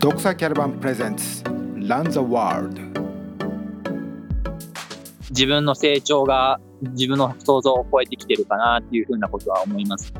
ドクサキャラバンプレゼンツ Run the World 自分の成長が自分の想像を超えてきてるかなっていうふうなことは思います。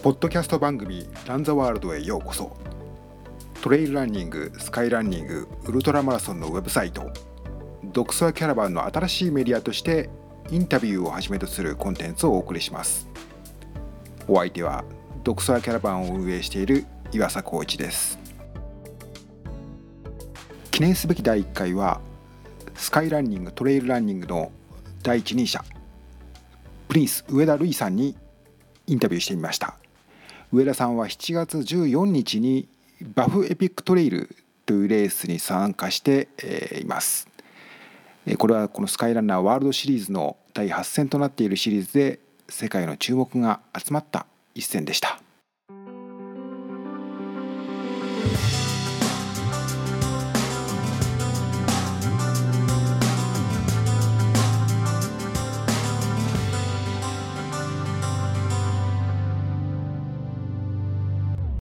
ポッドキャスト番組 Run the World へようこそ。トレイルランニングスカイランニングウルトラマラソンのウェブサイト。ドクソアキャラバンの新しいメディアとしてインタビューをはじめとするコンテンツをお送りします。お相手はドクソアキャラバンを運営している岩佐光一です。記念すべき第1回はスカイランニングトレイルランニングの第一人者プリンス上田瑠衣さんにインタビューしてみました。上田さんは7月14日にバフエピックトレイルというレースに参加しています。これはこのスカイランナーワールドシリーズの第8戦となっているシリーズで世界の注目が集まった一戦でした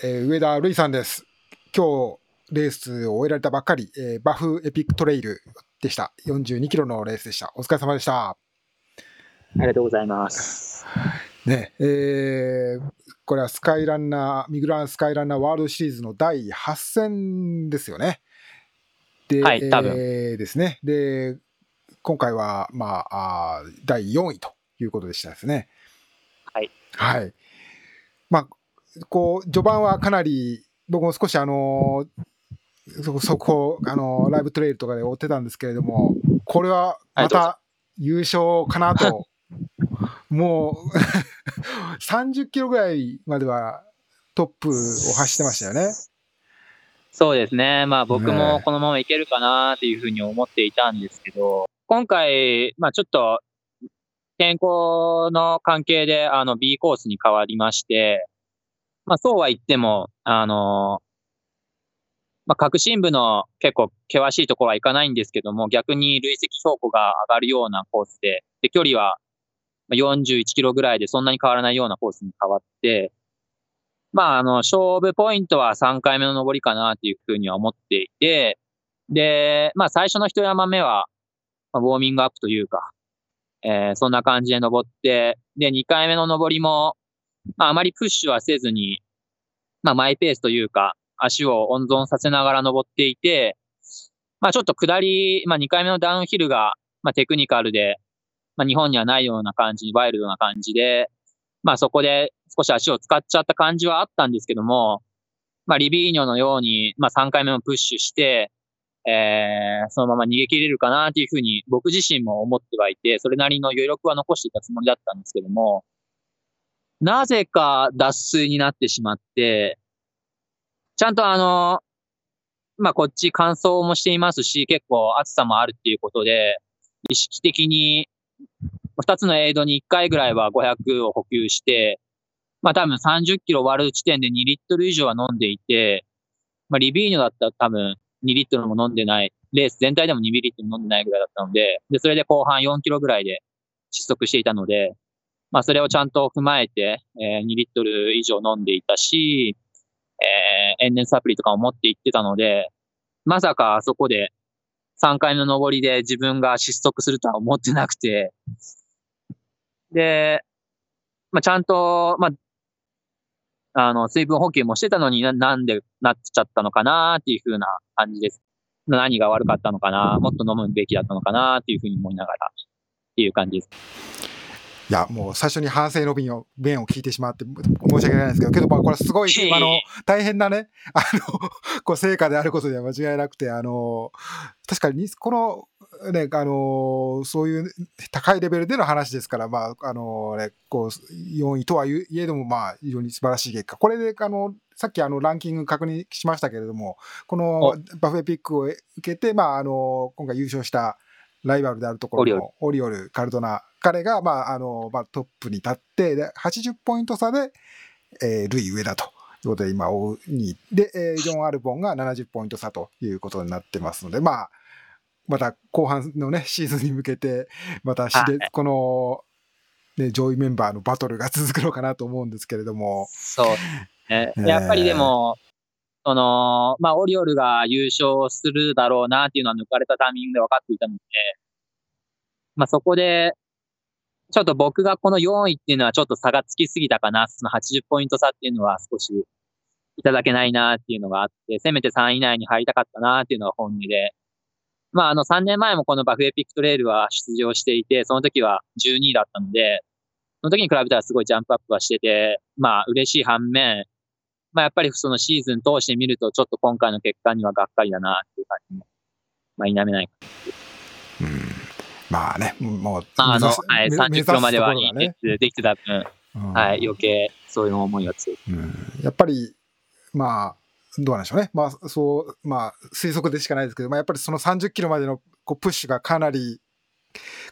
えー、上田瑠偉さんです。今日レースを終えられたばっかり、えー、 Buff Epic Trail でした。42キロのレースでした。お疲れ様でした。ありがとうございます。ね、えー、これはスカイランナー、 Migu Run スカイランナーワールドシリーズの第8戦ですよね。で、はい、多分。えー、ですね。で、今回は、まあ、あ第4位ということでしたですね。はい。はい。まあ、こう、序盤はかなり、僕も少しあのそそこ、あのライブトレイルとかで追ってたんですけれども、これはまた優勝かなと、もう 30キロぐらいまではトップを走ってましたよね。そうですね。まあ僕もこのままいけるかなっていうふうに思っていたんですけど、今回、まあちょっと天候の関係であの B コースに変わりまして、まあ、そうは言っても、あのまあ、核心部の結構険しいところは行かないんですけども、逆に累積標高が上がるようなコースで、で、距離は41キロぐらいでそんなに変わらないようなコースに変わって、まあ、あの、勝負ポイントは3回目の登りかなっていうふうには思っていて、で、まあ、最初の一山目は、まあ、ウォーミングアップというか、えー、そんな感じで登って、で、2回目の登りも、まあ、あまりプッシュはせずに、まあ、マイペースというか、足を温存させながら登っていて、まあ、ちょっと下り、まあ、2回目のダウンヒルが、まあ、テクニカルで、まあ、日本にはないような感じ、ワイルドな感じで、まあ、そこで少し足を使っちゃった感じはあったんですけども、まあ、リビーニョのように、まあ、3回目もプッシュして、えー、そのまま逃げ切れるかなというふうに僕自身も思ってはいて、それなりの余力は残していたつもりだったんですけども、なぜか脱水になってしまって、ちゃんとあの、まあ、こっち乾燥もしていますし、結構暑さもあるっていうことで、意識的に、二つのエイドに一回ぐらいは500を補給して、まあ多分30キロ割る地点で2リットル以上は飲んでいて、まあリビーニョだったら多分2リットルも飲んでない、レース全体でも2ミリットル飲んでないぐらいだったので、で、それで後半4キロぐらいで失速していたので、まあ、それをちゃんと踏まえて、えー、2リットル以上飲んでいたし、え、塩燃サプリとかも持って行ってたので、まさかあそこで3回の登りで自分が失速するとは思ってなくて、で、まあ、ちゃんと、まあ、あの、水分補給もしてたのにななんでなっちゃったのかなっていう風な感じです。何が悪かったのかなもっと飲むべきだったのかなっていう風に思いながらっていう感じです。いや、もう最初に反省の弁を、弁を聞いてしまって申し訳ないんですけど、けどまあこれすごい、あの、大変なね、あの、こう成果であることでは間違いなくて、あの、確かに、この、ね、あの、そういう高いレベルでの話ですから、まあ、あのね、こう、4位とはいえども、まあ、非常に素晴らしい結果。これで、あの、さっきあのランキング確認しましたけれども、この Buff Epic を受けて、まあ、あの、今回優勝したライバルであるところのオリオル、カルドナ、彼が、まあ、あの、まあ、トップに立って、で、80ポイント差で、えー、ルイ上田ということで、今、追う2位。で、えー、ジョン・アルボンが70ポイント差ということになってますので、まあ、また後半のね、シーズンに向けて、またしれ、この、ね、上位メンバーのバトルが続くのかなと思うんですけれども。そうね。やっぱりでも、その、まあ、オリオルが優勝するだろうなっていうのは抜かれたタイミングで分かっていたので、まあ、そこで、ちょっと僕がこの4位っていうのはちょっと差がつきすぎたかな。その80ポイント差っていうのは少しいただけないなっていうのがあって、せめて3位以内に入りたかったなっていうのが本音で。まあ、あの3年前もこのバフエピックトレイルは出場していて、その時は12位だったので、その時に比べたらすごいジャンプアップはしてて、まあ嬉しい反面、まあやっぱりそのシーズン通してみると、ちょっと今回の結果にはがっかりだなっていう感じも、まあ否めないかな。うん。まあね、もう、あの、はい、30キロまではいいレーできてた分、うん、はい、余計そういう思いが強い。うん、やっぱり、まあ、どうなんでしょうね。まあ、そう、まあ、推測でしかないですけど、まあ、やっぱりその30キロまでのこうプッシュがかなり、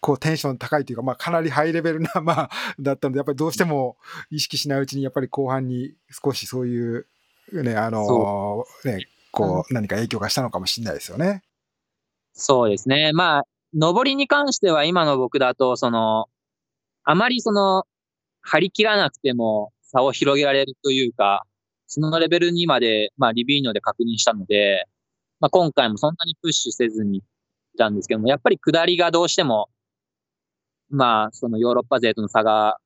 こうテンション高いというか、まあ、かなりハイレベルな、まあ、だったので、やっぱりどうしても意識しないうちに、やっぱり後半に少しそういう、ね、あの、ね、こう、何か影響がしたのかもしれないですよね。そうですね。まあ、上りに関しては今の僕だと、その、あまりその、張り切らなくても差を広げられるというか、そのレベルにまで、まあ、リビーノで確認したので、まあ、今回もそんなにプッシュせずにいたんですけども、やっぱり下りがどうしても、まあ、そのヨーロッパ勢との差が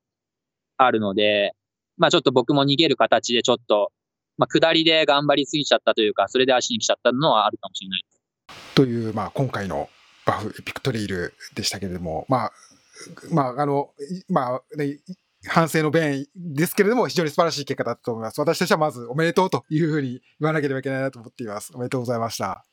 あるので、まあ、ちょっと僕も逃げる形でちょっと、まあ、下りで頑張りすぎちゃったというか、それで足に来ちゃったのはあるかもしれない。という、まあ、今回のバフエピクトリールでしたけれども、まあ、まあ、あの、まあ、ね、反省の弁ですけれども、非常に素晴らしい結果だったと思います。私たちはまずおめでとうというふうに言わなければいけないなと思っています。おめでとうございました。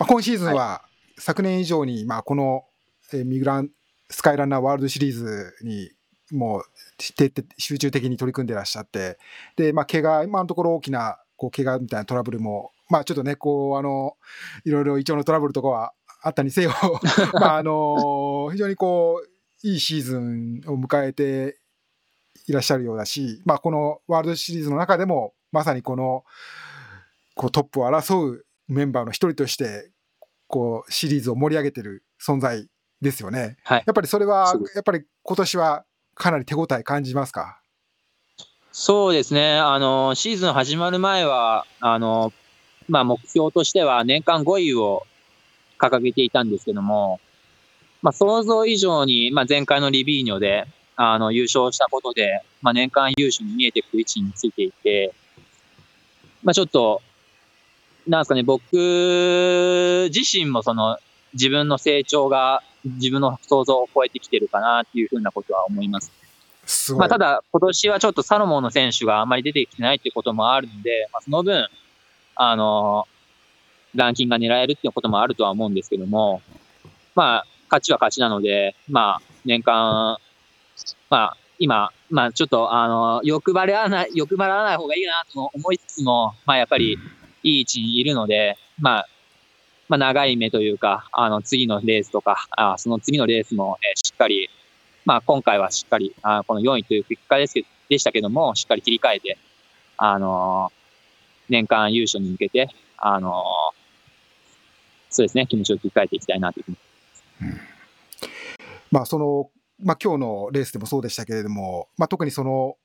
まあ、今シーズンは昨年以上に、まあ、この、えミグランスカイランナーワールドシリーズにもう集中的に取り組んでらっしゃってで、まあ、怪我今のところ大きなこう怪我みたいなトラブルも、まあ、ちょっとねこうあのいろいろ胃腸のトラブルとかはあったにせよ まああの非常にこういいシーズンを迎えていらっしゃるようだし、まあ、このワールドシリーズの中でもまさにこのこうトップを争うメンバーの一人としてこうシリーズを盛り上げてる存在ですよね。はい、やっぱりそれはやっぱり今年はかなり手応え感じますか？そうですね。あのシーズン始まる前はあの、まあ、目標としては年間5位を掲げていたんですけども、まあ、想像以上に、まあ、前回のリビーニョであの優勝したことで、まあ、年間優勝に見えてくる位置についていて、まあ、ちょっとなんですかね、僕自身もその自分の成長が自分の想像を超えてきてるかなっていうふうなことは思います。すまあ、ただ、今年はちょっとサロモンの選手があまり出てきてないっていうこともあるんで、まあ、その分、あのランキングが狙えるっていうこともあるとは思うんですけども、まあ、勝ちは勝ちなので、まあ、年間、まあ、今、まあ、ちょっと、あの、欲張らない、欲張らない方がいいなと思いつつも、まあ、やっぱり、いい位置にいるので、まあ、まあ、長い目というか、あの、次のレースとか、あその次のレースも、えー、しっかり、まあ、今回はしっかり、あこの4位という結果ですけでしたけども、しっかり切り替えて、あのー、年間優勝に向けて、あのー、そうですね、気持ちを切り替えていきたいなというふうに思います。うん、まあ、その、まあ、今日のレースでもそうでしたけれども、まあ、特にその、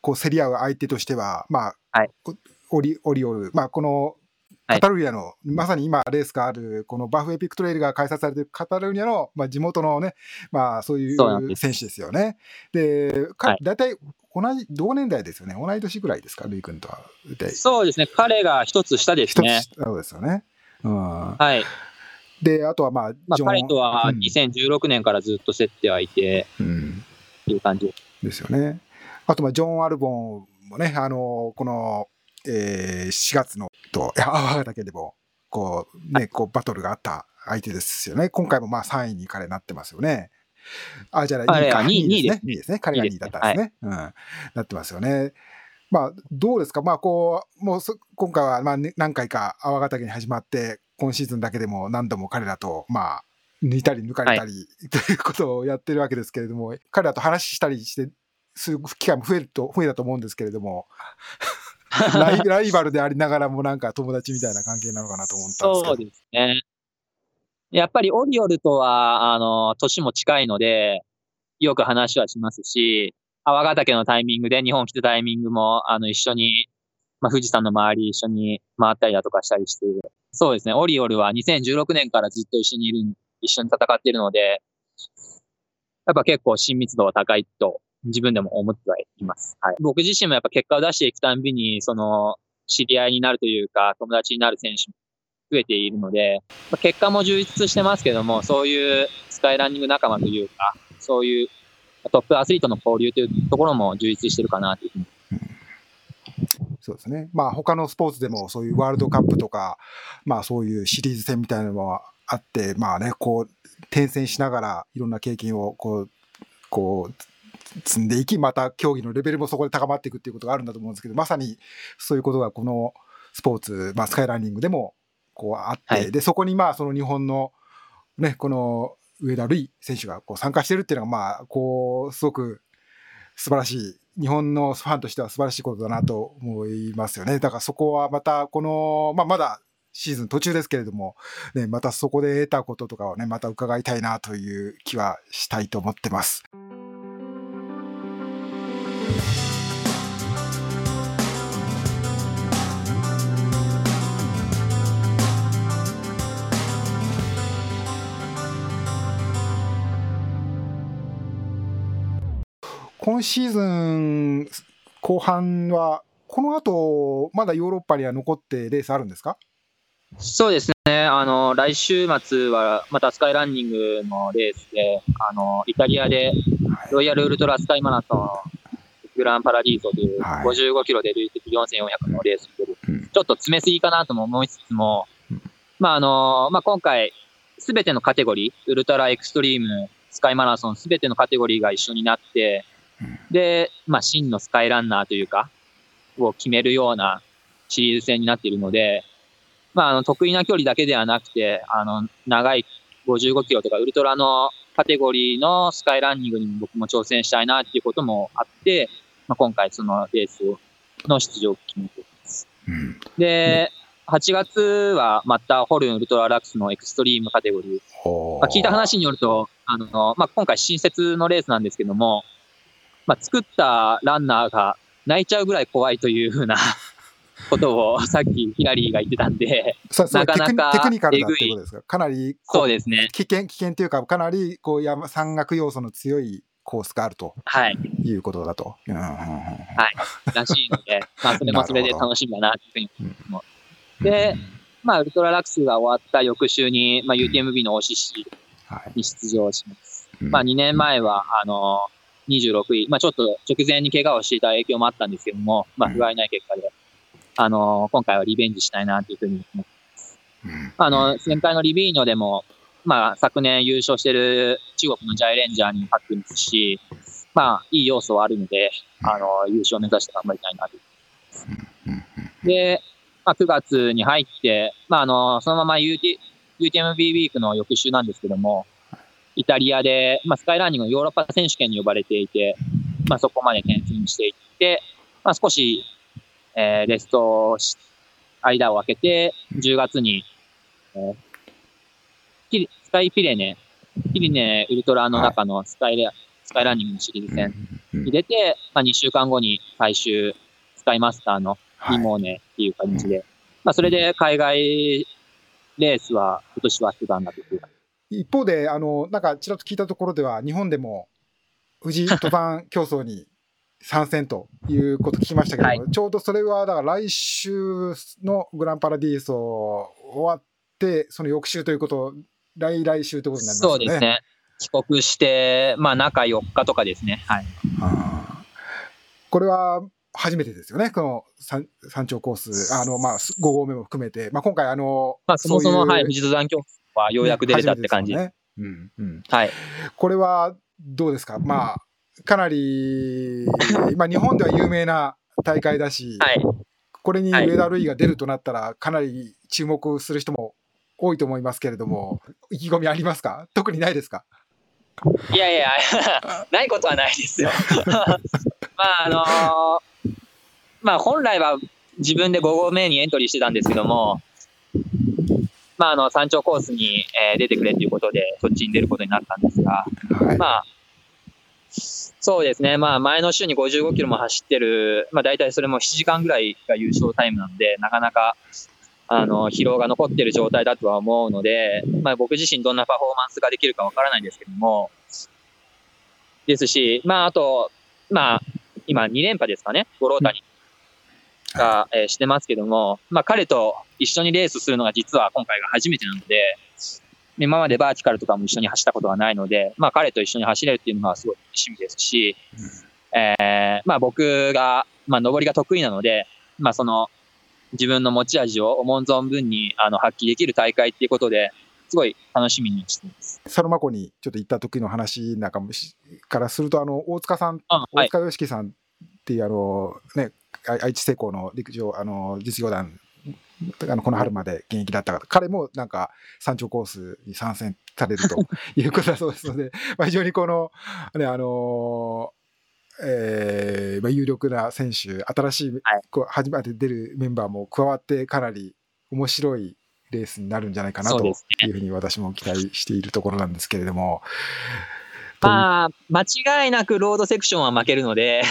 こう、競り合う相手としては、まあ、はい、オリオリオル、まあ、このカタルーニャの、はい、まさに今レースがある、このバフエピックトレイルが開催されているカタルーニャの、まあ、地元のね、まあそういう選手ですよね。で、はい、大体同じ、同年代ですよね。同い年ぐらいですか、ルイ君とは。そうですね。彼が一つ下ですね。そうですよね。うん。はい。で、あとはまあ、まあ、彼とは2016年からずっと競ってはいて、うん、っていう感じですよね。あと、まあ、ジョン・アルボンもね、あの、この、えー、4月のと、泡ヶ岳でも、こう、ね、こう、バトルがあった相手ですよね。今回もまあ3位に彼なってますよね。あ、じゃあ2位か。2位ですね。2位ですね。彼が2位だったんですね。うん。なってますよね。まあ、どうですか？まあ、こう、もう今回はまあ、何回か泡ヶ岳に始まって、今シーズンだけでも何度も彼らと、まあ、抜いたり抜かれたり、ということをやってるわけですけれども、彼らと話したりして、する機会も増えると、増えたと思うんですけれども、ライライバルでありながらもなんか友達みたいな関係なのかなと思ったんですけど。そうですね。やっぱりオリオルとは、あの、年も近いので、よく話はしますし、泡ヶ岳のタイミングで日本来たタイミングも、あの、一緒に、まあ、富士山の周り一緒に回ったりだとかしたりして、そうですね、オリオルは2016年からずっと一緒にいる、一緒に戦っているので、やっぱ結構親密度は高いと自分でも思ってはいます。はい。僕自身もやっぱ結果を出していくたんびに、その、知り合いになるというか、友達になる選手も増えているので、まあ、結果も充実してますけども、そういうスカイランニング仲間というか、そういうトップアスリートの交流というところも充実してるかなというふうに。そうですね。まあ他のスポーツでもそういうワールドカップとか、まあそういうシリーズ戦みたいなのはあって、まあね、こう、転戦しながらいろんな経験をこう、こう、積んでいき、また競技のレベルもそこで高まっていくっていうことがあるんだと思うんですけど、まさにそういうことがこのスポーツ、まあスカイランニングでもこうあって、はいで、そこにまあその日本のね、この上田瑠衣選手がこう参加してるっていうのが、まあ、こう、すごく素晴らしい、日本のファンとしては素晴らしいことだなと思いますよね。だからそこはまた、この、まあ、まだシーズン途中ですけれども、ね、またそこで得たこととかをね、また伺いたいなという気はしたいと思ってます。今シーズン後半は、この後、まだヨーロッパには残ってレースあるんですか？そうですね。あの、来週末はまたスカイランニングのレースで、あの、イタリアでロイヤルウルトラスカイマラソングランパラディーソというはい。55キロで累積4400のレースに出る。うん。ちょっと詰めすぎかなとも思いつつも、まああの、まあ今回、すべてのカテゴリー、ウルトラエクストリーム、スカイマラソン、すべてのカテゴリーが一緒になって、で、まあ真のスカイランナーというか、を決めるようなシリーズ戦になっているので、まああの得意な距離だけではなくて、あの、長い55キロとかウルトラのカテゴリーのスカイランニングにも僕も挑戦したいなっていうこともあって、まあ、今回そのレースの出場を決めています。うん。で、8月はまたホルンウルトララックスのエクストリームカテゴリー。ほまあ、聞いた話によると、あの、まあ、今回新設のレースなんですけども、まあ、作ったランナーが泣いちゃうぐらい怖いというふうな ことをさっきヒラリーが言ってたんで、さそれなかなかテクニカルだってことですか？かなりこそうですね。危険、危険というか、かなりこう山山岳要素の強いコースがあると。はい。いうことだと。うんうんうんうん。らしいので、まあ、それもそれで楽しみだな、というふうに思うん。でまあ、ウルトララックスが終わった翌週に、まあ、UTMB の OCC はい。に出場します。うん。まあ、2年前は、あの、26位、まあ、ちょっと直前に怪我をしていた影響もあったんですけども、まあ、不甲斐ない結果で、あの、今回はリベンジしたいな、というふうに思ってうん。あの、先輩のリビーニョでも、まあ、昨年優勝してる中国のジャイレンジャーに勝ってますし、まあ、いい要素はあるので、あの、優勝を目指して頑張りたいなと。うん。で、まあ、9月に入って、まあ、あの、そのまま UT UTMB ウィークの翌週なんですけども、イタリアで、まあ、スカイランニングのヨーロッパ選手権に呼ばれていて、まあ、そこまで転戦していって、まあ、少し、えーレストをし間を空けて、10月に、えースカイピレネ、ピリネウルトラの中のスカイレ、スカイランニングのシリーズ戦うんに出て、まあ、2週間後に最終スカイマスターのはい。リモーネっていう感じで、まあ、それで海外レースは今年はしてたんだという。一方で、あの、なんかちらっと聞いたところでは、日本でも富士 登山競争に参戦ということ聞きましたけども、はちょうどそれは、だから来週のグランパラディーソ終わって、その翌週ということ、来来週ということになりますよね。そうですね。帰国して、まあ中4日とかですね。はい。これは初めてですよね、この山山頂コース、あの、まあ、5合目も含めて、まあ、今回、あの、まあそもそも、はい、富士登山競争はようやく出れたって感じ。ねねうんうんはい。これはどうですか、まあ、かなり、まあ、日本では有名な大会だし、はい。これにはい上田瑠衣が出るとなったら、かなり注目する人も多いと思いますけれども、意気込みありますか？特にないですか？いやいや、ないことはないですよ。まあ、あのー、まあ、本来は自分で5合目にエントリーしてたんですけども、まあ、あの、山頂コースに、えー、出てくれということで、そっちに出ることになったんですが、はい、まあ、そうですね。まあ、前の週に55キロも走ってる、まあ、大体それも7時間ぐらいが優勝タイムなんで、なかなか、あの、疲労が残ってる状態だとは思うので、まあ、僕自身どんなパフォーマンスができるかわからないんですけども、ですし、まあ、あと、まあ、今2連覇ですかね、五郎谷が、えー、してますけども、まあ、彼と一緒にレースするのが実は今回が初めてなので、今までバーティカルとかも一緒に走ったことがないので、まあ彼と一緒に走れるっていうのはすごい趣味ですし、うん、えー、まあ僕が、まあ登りが得意なので、まあその自分の持ち味を思う存分にあの発揮できる大会っていうことで、すごい楽しみにしています。サロマ湖にちょっと行った時の話なんかもからすると、あの、大塚さん、大塚良樹さんっていうあの、ね、愛知製鋼の陸上、あの、実業団あのこの春まで現役だった方、彼もなんか山頂コースに参戦されると いうことだそうですので、まあ、非常にこの、ね、あのえーまあ、有力な選手、新しい、はい、こう初めて出るメンバーも加わって、かなり面白いレースになるんじゃないかなというふうに私も期待しているところなんですけれども。まあ、間違いなくロードセクションは負けるので。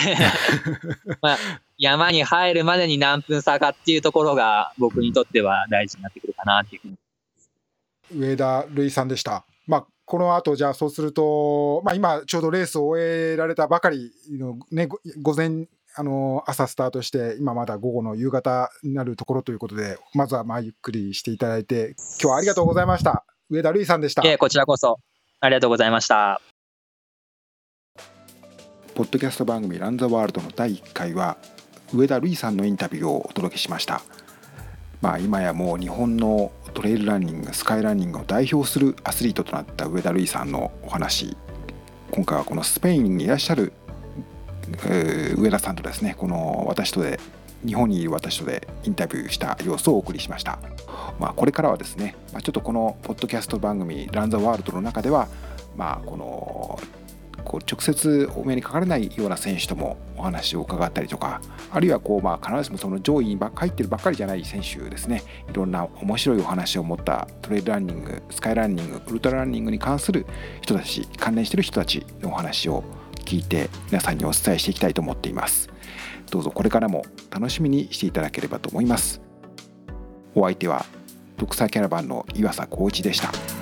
まあ、山に入るまでに何分差かっていうところが僕にとっては大事になってくるかなっていうふうに。上田瑠衣さんでした。まあ、この後、じゃあそうすると、まあ今ちょうどレースを終えられたばかりのね、午前、あの、朝スタートして、今まだ午後の夕方になるところということで、まずはまあゆっくりしていただいて、今日はありがとうございました。上田瑠衣さんでした。えこちらこそ、ありがとうございました。ポッドキャスト番組ランザワールドの第1回は上田瑠衣さんのインタビューをお届けしました。まあ、今やもう日本のトレイルランニングスカイランニングを代表するアスリートとなった上田瑠衣さんのお話今回はこのスペインにいらっしゃる、えー、上田さんとですねこの私とで日本にいる私とでインタビューした様子をお送りしました、まあ、これからはですね、まあ、ちょっとこのポッドキャスト番組「ランザワールドの中ではまあこのこう直接お目にかかれないような選手ともお話を伺ったりとかあるいはこう、まあ、必ずしもその上位に入ってるばっかりじゃない選手ですね。いろんな面白いお話を持ったトレイルランニングスカイランニングウルトラランニングに関する人たち関連してる人たちのお話を聞いて皆さんにお伝えしていきたいと思っています。どうぞこれからも楽しみにしていただければと思います。お相手はドクサーキャラバンの岩佐光一でした。